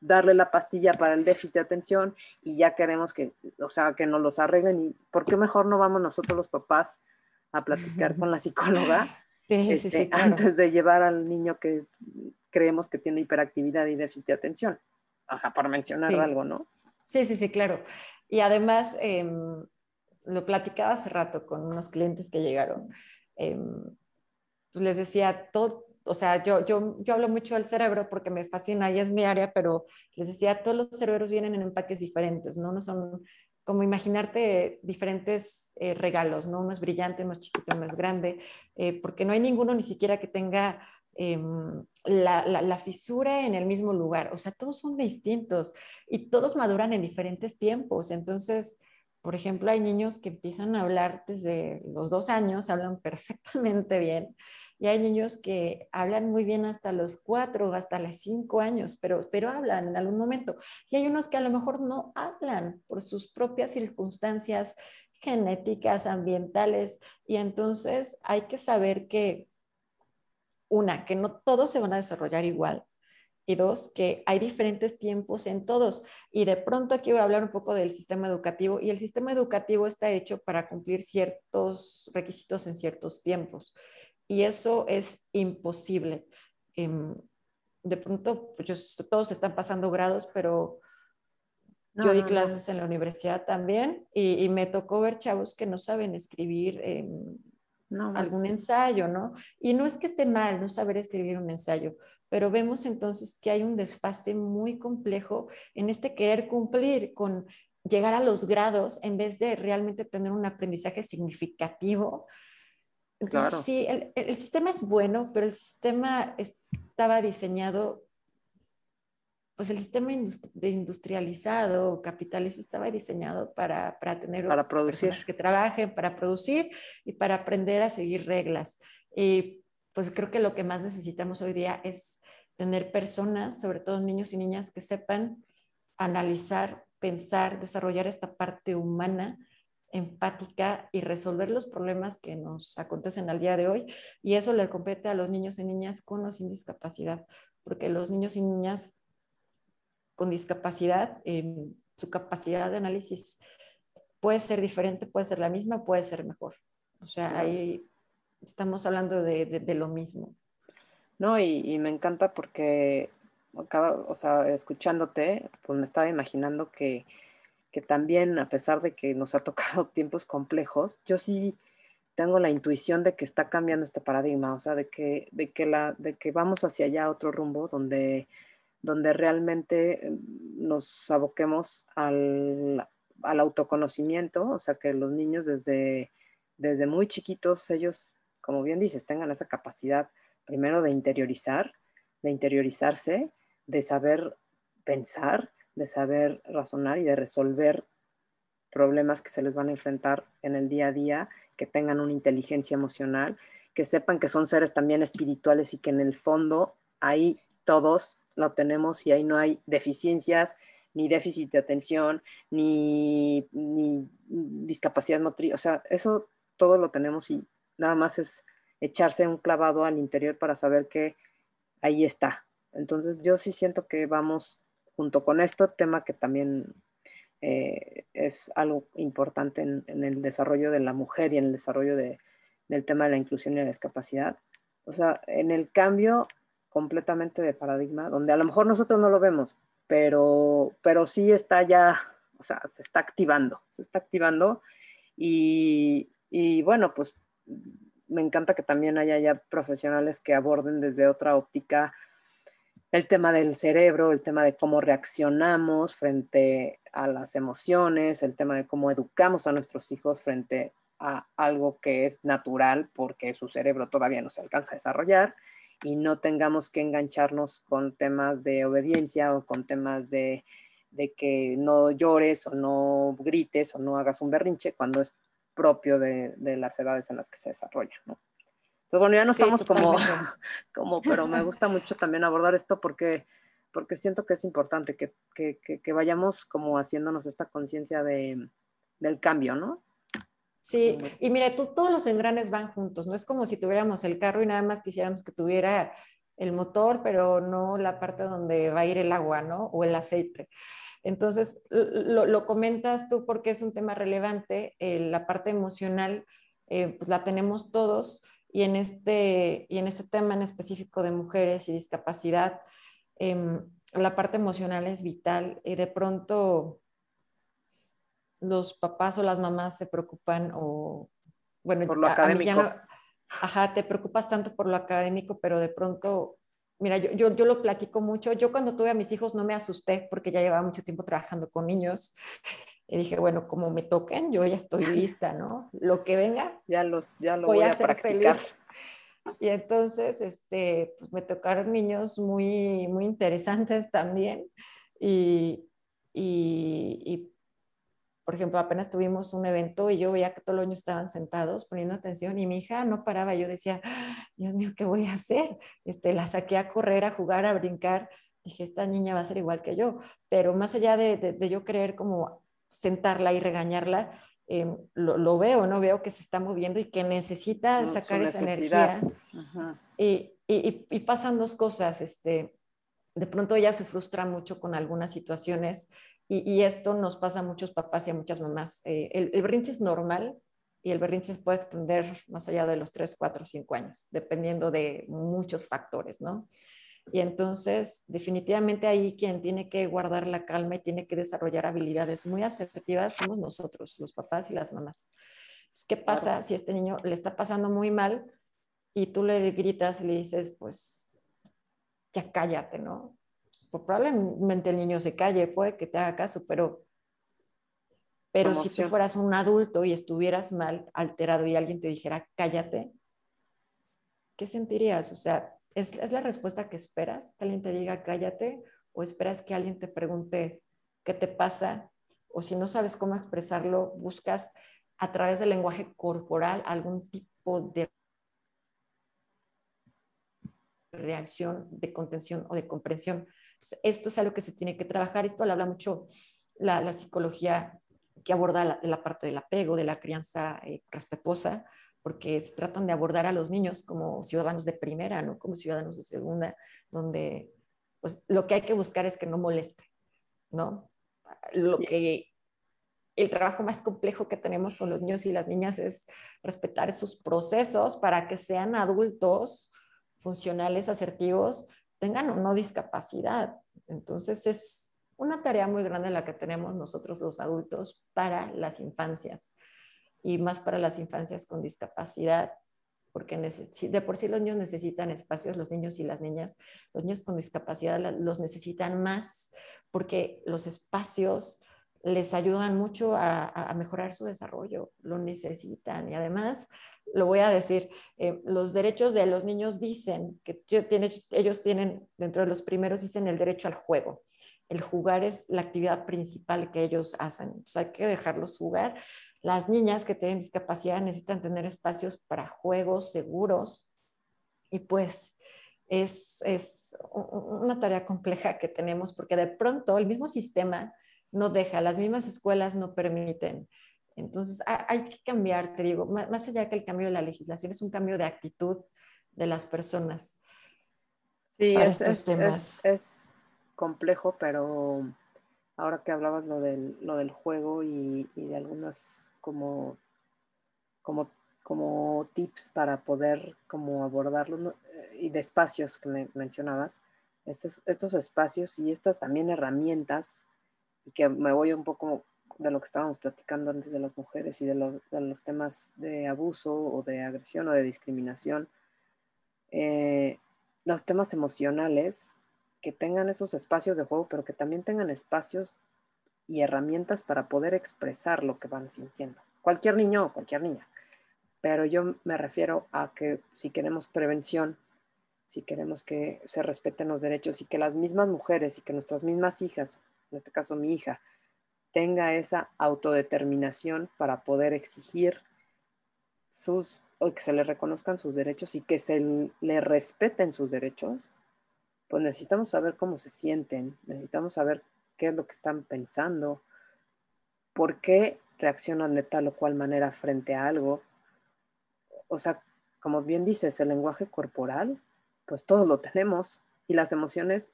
darle la pastilla para el déficit de atención y ya queremos que, o sea, que nos los arreglen. ¿Y por qué mejor no vamos nosotros los papás a platicar con la psicóloga este, antes de llevar al niño que creemos que tiene hiperactividad y déficit de atención? O sea, por mencionar algo, ¿no? Sí, sí, sí, claro. Y además, em, lo platicaba hace rato con unos clientes que llegaron. Em, pues les decía, todo, o sea, yo, yo, yo hablo mucho del cerebro porque me fascina y es mi área, pero les decía, todos los cerebros vienen en empaques diferentes, ¿no? No son como imaginarte diferentes eh, regalos, ¿no? Uno es brillante, uno es chiquito, uno es grande, eh, porque no hay ninguno ni siquiera que tenga em, la, fisura en el mismo lugar. O sea, todos son distintos y todos maduran en diferentes tiempos. Entonces, por ejemplo, hay niños que empiezan a hablar desde los dos años, hablan perfectamente bien, y hay niños que hablan muy bien hasta los cuatro, hasta los cinco años, pero, pero hablan en algún momento. Y hay unos que a lo mejor no hablan por sus propias circunstancias genéticas, ambientales. Y entonces hay que saber que, una, que no todos se van a desarrollar igual. Y dos, que hay diferentes tiempos en todos. Y de pronto aquí voy a hablar un poco del sistema educativo. Y el sistema educativo está hecho para cumplir ciertos requisitos en ciertos tiempos y eso es imposible. Em, de pronto, pues todos están pasando grados, pero yo di clases en la universidad también y, me tocó ver chavos que no saben escribir em, algún ensayo, ¿no? Y no es que esté mal no saber escribir un ensayo, pero vemos entonces que hay un desfase muy complejo en este querer cumplir con llegar a los grados en vez de realmente tener un aprendizaje significativo. Entonces, sí, el, sistema es bueno, pero el sistema estaba diseñado, pues el sistema industrializado, capitalista, estaba diseñado para, para tener para producir. personas que trabajen, para producir y para aprender a seguir reglas. Y pues creo que lo que más necesitamos hoy día es tener personas, sobre todo niños y niñas, que sepan analizar, pensar, desarrollar esta parte humana empática y resolver los problemas que nos acontecen al día de hoy. Y eso le compete a los niños y niñas con o sin discapacidad, porque los niños y niñas con discapacidad, su capacidad de análisis puede ser diferente, puede ser la misma, puede ser mejor. O sea, ahí estamos hablando de, lo mismo. No, y, me encanta porque, cada, o sea, escuchándote, pues me estaba imaginando que que también, a pesar de que nos ha tocado tiempos complejos, yo sí tengo la intuición de que está cambiando este paradigma, o sea, de que, de que, la, de que vamos hacia allá otro rumbo donde donde realmente eh, nos aboquemos al, al autoconocimiento, o sea, que los niños desde, desde muy chiquitos, ellos, como bien dices, tengan esa capacidad primero de interiorizar, de interiorizarse, de saber pensar, de saber razonar y de resolver problemas que se les van a enfrentar en el día a día, que tengan una inteligencia emocional, que sepan que son seres también espirituales y que en el fondo ahí todos lo tenemos y ahí no hay deficiencias, ni déficit de atención, ni, ni discapacidad motriz. O sea, eso todo lo tenemos y nada más es echarse un clavado al interior para saber que ahí está. Entonces yo sí siento que vamos junto con esto, tema que también eh, es algo importante en, el desarrollo de la mujer y en el desarrollo del tema de la inclusión y la discapacidad. O sea, en el cambio completamente de paradigma, donde a lo mejor nosotros no lo vemos, pero, pero sí está ya, o sea, se está activando, se está activando. Y, y bueno, pues me encanta que también haya ya profesionales que aborden desde otra óptica el tema del cerebro, el tema de cómo reaccionamos frente a las emociones, el tema de cómo educamos a nuestros hijos frente a algo que es natural porque su cerebro todavía no se alcanza a desarrollar y no tengamos que engancharnos con temas de obediencia o con temas de, que no llores o no grites o no hagas un berrinche cuando es propio de, de las edades en las que se desarrolla, ¿no? Pues bueno, ya no estamos como, como, pero me gusta mucho también abordar esto porque, porque siento que es importante que, que, que, vayamos como haciéndonos esta conciencia de, del cambio, ¿no? Sí, y mire, tú, todos los engranes van juntos, no es como si tuviéramos el carro y nada más quisiéramos que tuviera el motor, pero no la parte donde va a ir el agua, ¿no? O el aceite. Entonces, lo, lo comentas tú porque es un tema relevante, eh, la parte emocional, eh, pues la tenemos todos, y en este, y en este tema en específico de mujeres y discapacidad, em, la parte emocional es vital y de pronto los papás o las mamás se preocupan o, bueno, por lo académico. ajá, te preocupas tanto por lo académico, pero de pronto, mira, yo, yo, yo lo platico mucho. Yo cuando tuve a mis hijos no me asusté porque ya llevaba mucho tiempo trabajando con niños y dije, bueno, como me toquen, yo ya estoy lista, ¿no? Lo que venga, ya, los, ya lo voy, a, ser practicar. Feliz. Y entonces, este, pues me tocaron niños muy, muy interesantes también. Y, y, y, por ejemplo, apenas tuvimos un evento y yo veía que todos los niños estaban sentados poniendo atención y mi hija no paraba. Yo decía, Dios mío, ¿qué voy a hacer? Este, la saqué a correr, a jugar, a brincar. Dije, esta niña va a ser igual que yo. Pero más allá de, de, de yo creer como sentarla y regañarla, em, lo, veo, ¿no? Veo que se está moviendo y que necesita sacar esa energía. Y, y, pasan dos cosas, este, de pronto ella se frustra mucho con algunas situaciones y, esto nos pasa a muchos papás y a muchas mamás. Eh, el, el berrinche es normal y el berrinche se puede extender más allá de los 3, 4, 5 años, dependiendo de muchos factores, ¿no? Y entonces, definitivamente ahí quien tiene que guardar la calma y tiene que desarrollar habilidades muy asertivas somos nosotros, los papás y las mamás. ¿Qué pasa si este niño le está pasando muy mal y tú le gritas y le dices, pues, ya cállate, ¿no? Pues probablemente el niño se calle, puede que te haga caso, pero, pero si tú fueras un adulto y estuvieras mal, alterado y alguien te dijera, cállate, ¿qué sentirías? O sea, ¿Es, la respuesta que esperas? ¿Que alguien te diga cállate? ¿O esperas que alguien te pregunte qué te pasa? O si no sabes cómo expresarlo, buscas a través del lenguaje corporal algún tipo de reacción, de contención o de comprensión. Esto es algo que se tiene que trabajar. Esto le habla mucho la, psicología que aborda la, parte del apego, de la crianza eh, respetuosa, porque se tratan de abordar a los niños como ciudadanos de primera, no como ciudadanos de segunda, donde pues lo que hay que buscar es que no moleste, ¿no? Lo que el trabajo más complejo que tenemos con los niños y las niñas es respetar sus procesos para que sean adultos funcionales, asertivos, tengan o no discapacidad. Entonces es una tarea muy grande la que tenemos nosotros los adultos para las infancias y más para las infancias con discapacidad, porque de por sí los niños necesitan espacios, los niños y las niñas, los niños con discapacidad los necesitan más porque los espacios les ayudan mucho a, mejorar su desarrollo, lo necesitan y además, lo voy a decir, eh, los derechos de los niños dicen que ellos tienen, dentro de los primeros, dicen el derecho al juego. El jugar es la actividad principal que ellos hacen, entonces hay que dejarlos jugar. Las niñas que tienen discapacidad necesitan tener espacios para juegos seguros y pues es, es una tarea compleja que tenemos porque de pronto el mismo sistema no deja, las mismas escuelas no permiten. Entonces hay que cambiar, te digo, más allá que el cambio de la legislación, es un cambio de actitud de las personas. Sí, es, es, Es, complejo, pero ahora que hablabas lo del, lo del juego y, de algunas como, como, como tips para poder como abordarlo y de espacios que me mencionabas, estos, estos espacios y estas también herramientas y que me voy un poco de lo que estábamos platicando antes de las mujeres y de, los temas de abuso o de agresión o de discriminación, eh, los temas emocionales, que tengan esos espacios de juego, pero que también tengan espacios y herramientas para poder expresar lo que van sintiendo. Cualquier niño o cualquier niña. Pero yo me refiero a que si queremos prevención, si queremos que se respeten los derechos y que las mismas mujeres y que nuestras mismas hijas en este caso mi hija, tenga esa autodeterminación para poder exigir sus, o que se le reconozcan sus derechos y que se le respeten sus derechos, pues necesitamos saber cómo se sienten, necesitamos saber qué es lo que están pensando, por qué reaccionan de tal o cual manera frente a algo. O sea, como bien dices, el lenguaje corporal, pues todos lo tenemos y las emociones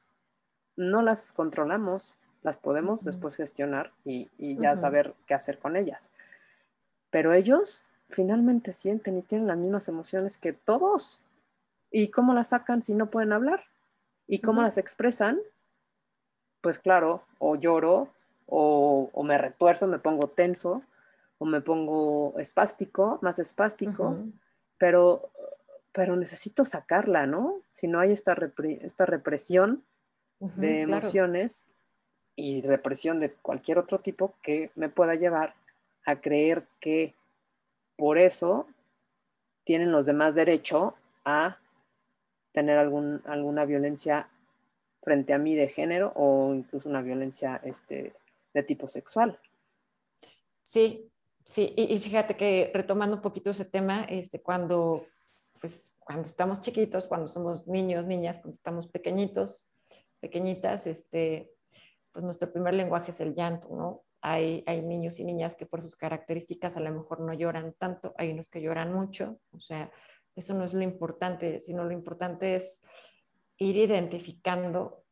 no las controlamos, las podemos después gestionar y, ya saber qué hacer con ellas. Pero ellos finalmente sienten y tienen las mismas emociones que todos. ¿Y cómo las sacan si no pueden hablar? ¿Y cómo las expresan? Pues claro, o lloro, o, me retuerzo, me pongo tenso, o me pongo espástico, más espástico, pero, pero necesito sacarla, ¿no? Si no hay esta, esta represión de emociones, y represión de cualquier otro tipo que me pueda llevar a creer que por eso tienen los demás derecho a tener algún, alguna violencia frente a mí de género o incluso una violencia este, de tipo sexual. Sí, sí, y, fíjate que retomando un poquito ese tema, este, cuando, pues, cuando estamos chiquitos, cuando somos niños, niñas, cuando estamos pequeñitos, pequeñitas, este, pues nuestro primer lenguaje es el llanto, ¿no? Hay, hay niños y niñas que por sus características a lo mejor no lloran tanto, hay unos que lloran mucho, o sea, eso no es lo importante, sino lo importante es ir identificando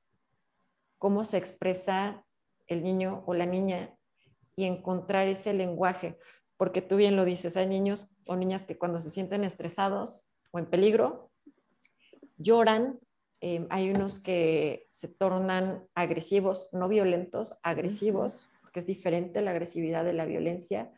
cómo se expresa el niño o la niña y encontrar ese lenguaje, porque tú bien lo dices, hay niños o niñas que cuando se sienten estresados o en peligro, lloran Em, hay unos que se tornan agresivos, no violentos, agresivos, porque es diferente la agresividad de la violencia.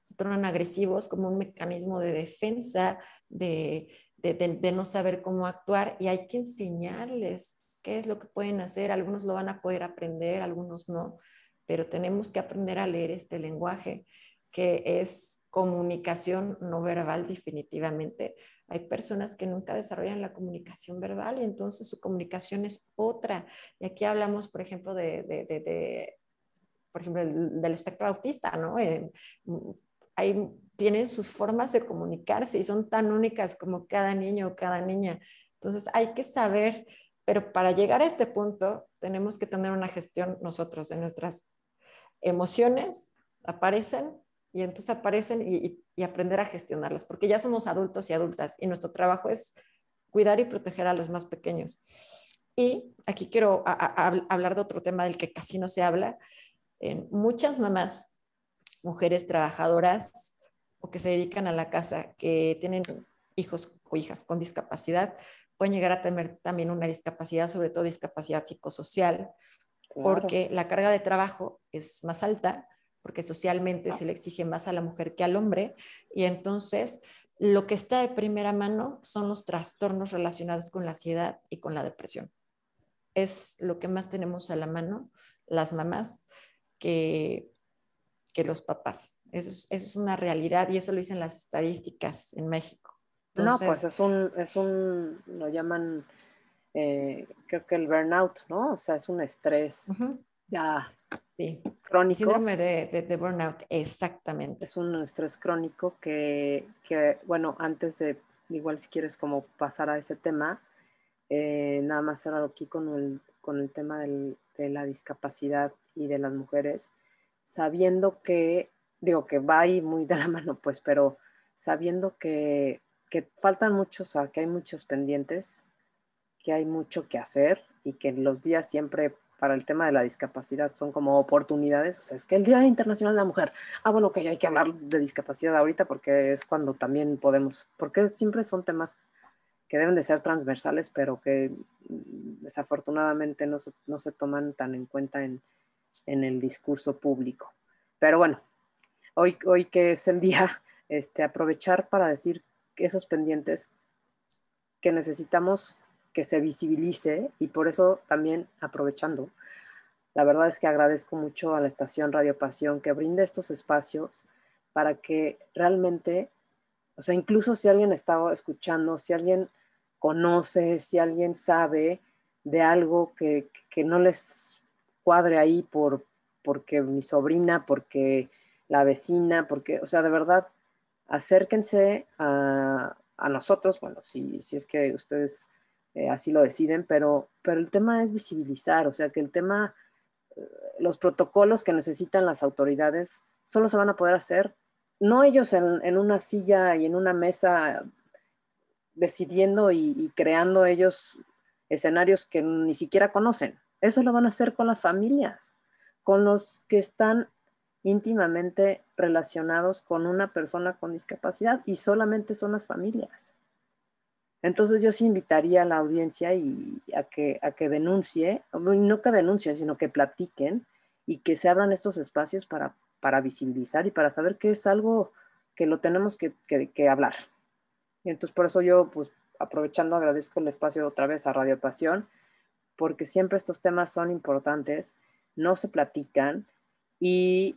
Se tornan agresivos como un mecanismo de defensa, de, de, no saber cómo actuar y hay que enseñarles qué es lo que pueden hacer. Algunos lo van a poder aprender, algunos no, pero tenemos que aprender a leer este lenguaje que es comunicación no verbal definitivamente, hay personas que nunca desarrollan la comunicación verbal y entonces su comunicación es otra. Y aquí hablamos, por ejemplo, de, por ejemplo, del espectro autista, ¿no? Eh, hay, tienen sus formas de comunicarse y son tan únicas como cada niño o cada niña. Entonces hay que saber, pero para llegar a este punto tenemos que tener una gestión nosotros de nuestras emociones, aparecen y entonces aparecen y, aprender a gestionarlas, porque ya somos adultos y adultas y nuestro trabajo es cuidar y proteger a los más pequeños. Y aquí quiero hablar de otro tema del que casi no se habla. En muchas mamás, mujeres trabajadoras o que se dedican a la casa, que tienen hijos o hijas con discapacidad, pueden llegar a tener también una discapacidad, sobre todo discapacidad psicosocial, porque la carga de trabajo es más alta porque socialmente se le exige más a la mujer que al hombre, y entonces lo que está de primera mano son los trastornos relacionados con la ansiedad y con la depresión. Es lo que más tenemos a la mano las mamás que, que los papás. Eso es, una realidad y eso lo dicen las estadísticas en México. no, pues es un, es un, lo llaman, eh, creo que el burnout, ¿no? O sea, es un estrés ya sí. crónico. Síndrome de, de, burnout, exactamente. Es un estrés crónico que, que, bueno, antes de, igual si quieres como pasar a ese tema, eh, nada más cerrar aquí con el, con el tema del, de la discapacidad y de las mujeres, sabiendo que, digo que va ahí muy de la mano, pues, pero sabiendo que, que faltan muchos, que hay muchos pendientes, que hay mucho que hacer y que los días siempre para el tema de la discapacidad son como oportunidades. O sea, es que el Día Internacional de la Mujer, ah, bueno, que ya hay que hablar de discapacidad ahorita porque es cuando también podemos, porque siempre son temas que deben de ser transversales, pero que mm, desafortunadamente no se, no se toman tan en cuenta en, en, el discurso público. Pero bueno, hoy, hoy que es el día, este, aprovechar para decir esos pendientes que necesitamos que se visibilice y por eso también aprovechando, la verdad es que agradezco mucho a la estación Radio Pasión que brinde estos espacios para que realmente, o sea, incluso si alguien está escuchando, si alguien conoce, si alguien sabe de algo que, que no les cuadre ahí por, porque mi sobrina, porque la vecina, porque, o sea, de verdad, acérquense a, a nosotros, bueno, si, si es que ustedes eh, así lo deciden, pero, pero el tema es visibilizar, o sea, que el tema, eh, los protocolos que necesitan las autoridades solo se van a poder hacer, no ellos en, en una silla y en una mesa decidiendo y, creando ellos escenarios que ni siquiera conocen. Eso lo van a hacer con las familias, con los que están íntimamente relacionados con una persona con discapacidad y solamente son las familias. Entonces yo sí invitaría a la audiencia y a que, a que denuncie, no que denuncie, sino que platiquen y que se abran estos espacios para, para visibilizar y para saber que es algo que lo tenemos que, que, hablar. Y entonces por eso yo, pues aprovechando, agradezco el espacio otra vez a Radio Pasión, porque siempre estos temas son importantes, no se platican y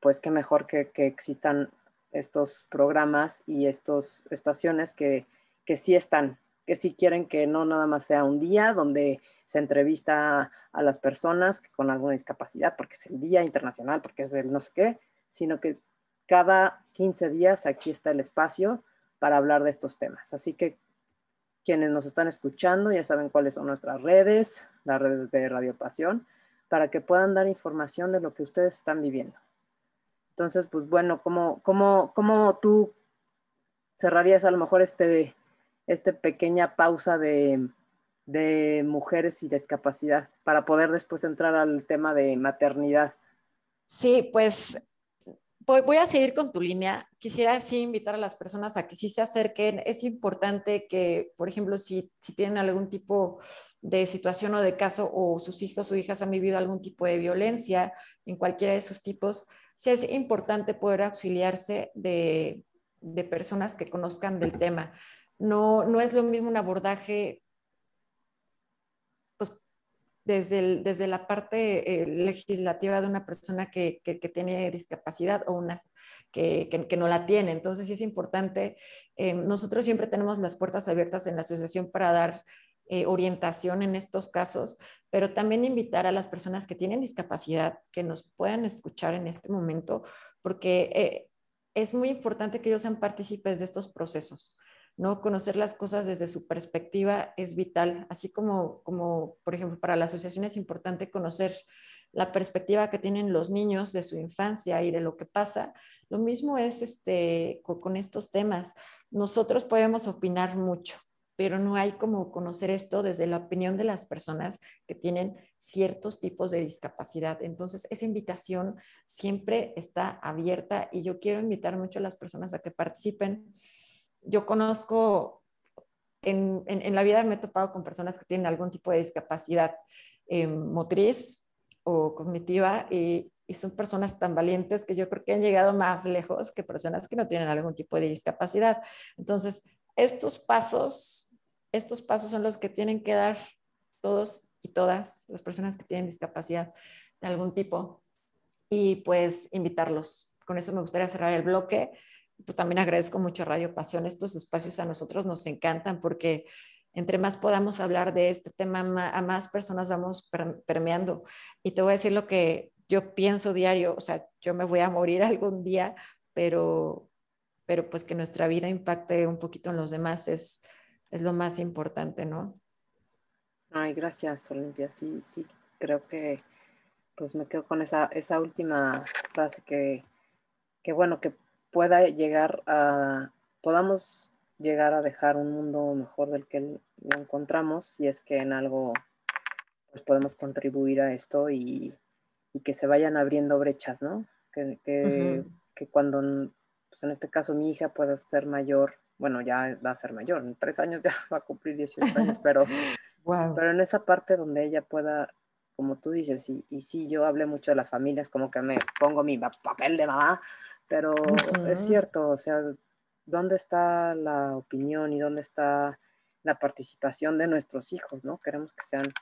pues qué mejor que, que existan estos programas y estas estaciones que que sí están, que sí quieren que no nada más sea un día donde se entrevista a las personas con alguna discapacidad, porque es el Día Internacional, porque es el no sé qué, sino que cada 15 días aquí está el espacio para hablar de estos temas. Así que quienes nos están escuchando ya saben cuáles son nuestras redes, las redes de Radio Pasión, para que puedan dar información de lo que ustedes están viviendo. Entonces, pues bueno, ¿cómo, cómo, cómo tú cerrarías a lo mejor este esta pequeña pausa de, mujeres y discapacidad para poder después entrar al tema de maternidad. Sí, pues voy a seguir con tu línea. Quisiera sí invitar a las personas a que sí se acerquen. Es importante que, por ejemplo, si, si tienen algún tipo de situación o de caso o sus hijos o hijas han vivido algún tipo de violencia en cualquiera de esos tipos, sí es importante poder auxiliarse de, de personas que conozcan del tema no, no es lo mismo un abordaje pues, desde, desde la parte eh, legislativa de una persona que, tiene discapacidad o una que, no la tiene. Entonces, sí es importante. Eh, nosotros siempre tenemos las puertas abiertas en la asociación para dar eh, orientación en estos casos, pero también invitar a las personas que tienen discapacidad que nos puedan escuchar en este momento, porque es muy importante que ellos sean partícipes de estos procesos. ¿No? Conocer las cosas desde su perspectiva es vital, así como, como, por ejemplo, para la asociación es importante conocer la perspectiva que tienen los niños de su infancia y de lo que pasa. Lo mismo es este, con, estos temas. Nosotros podemos opinar mucho, pero no hay como conocer esto desde la opinión de las personas que tienen ciertos tipos de discapacidad. Entonces, esa invitación siempre está abierta y yo quiero invitar mucho a las personas a que participen yo conozco, en, la vida me he topado con personas que tienen algún tipo de discapacidad eh, motriz o cognitiva y, y son personas tan valientes que yo creo que han llegado más lejos que personas que no tienen algún tipo de discapacidad. Entonces, estos pasos, estos pasos son los que tienen que dar todos y todas las personas que tienen discapacidad de algún tipo y pues invitarlos. Con eso me gustaría cerrar el bloque. Pues también agradezco mucho a Radio Pasión. Estos espacios a nosotros nos encantan porque entre más podamos hablar de este tema, a más personas vamos permeando. Y te voy a decir lo que yo pienso diario, o sea, yo me voy a morir algún día, pero, pero pues que nuestra vida impacte un poquito en los demás es, es lo más importante, ¿no? Ay, gracias, Olimpia. Sí, sí, creo que pues me quedo con esa, esa última frase que, que, bueno, que pueda llegar a, podamos llegar a dejar un mundo mejor del que lo encontramos si es que en algo pues podemos contribuir a esto y, y que se vayan abriendo brechas, ¿no? Que, que, que cuando, pues en este caso mi hija pueda ser mayor, bueno, ya va a ser mayor, en tres años ya va a cumplir 18 años, pero, pero en esa parte donde ella pueda como tú dices, y, y sí, yo hablé mucho de las familias, como que me pongo mi papel de mamá, pero es cierto, o sea, ¿dónde está la opinión y dónde está la participación de nuestros hijos, ¿no? Queremos que sean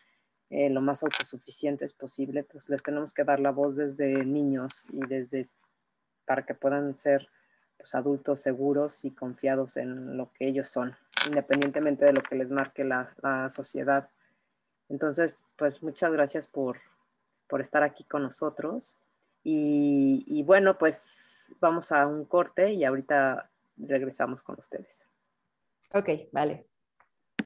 eh, lo más autosuficientes posible, pues les tenemos que dar la voz desde niños y desde para que puedan ser pues, adultos seguros y confiados en lo que ellos son, independientemente de lo que les marque la, la sociedad. Entonces, pues muchas gracias por, estar aquí con nosotros. Y, y, bueno, vamos a un corte y ahorita regresamos con ustedes. Ok, vale.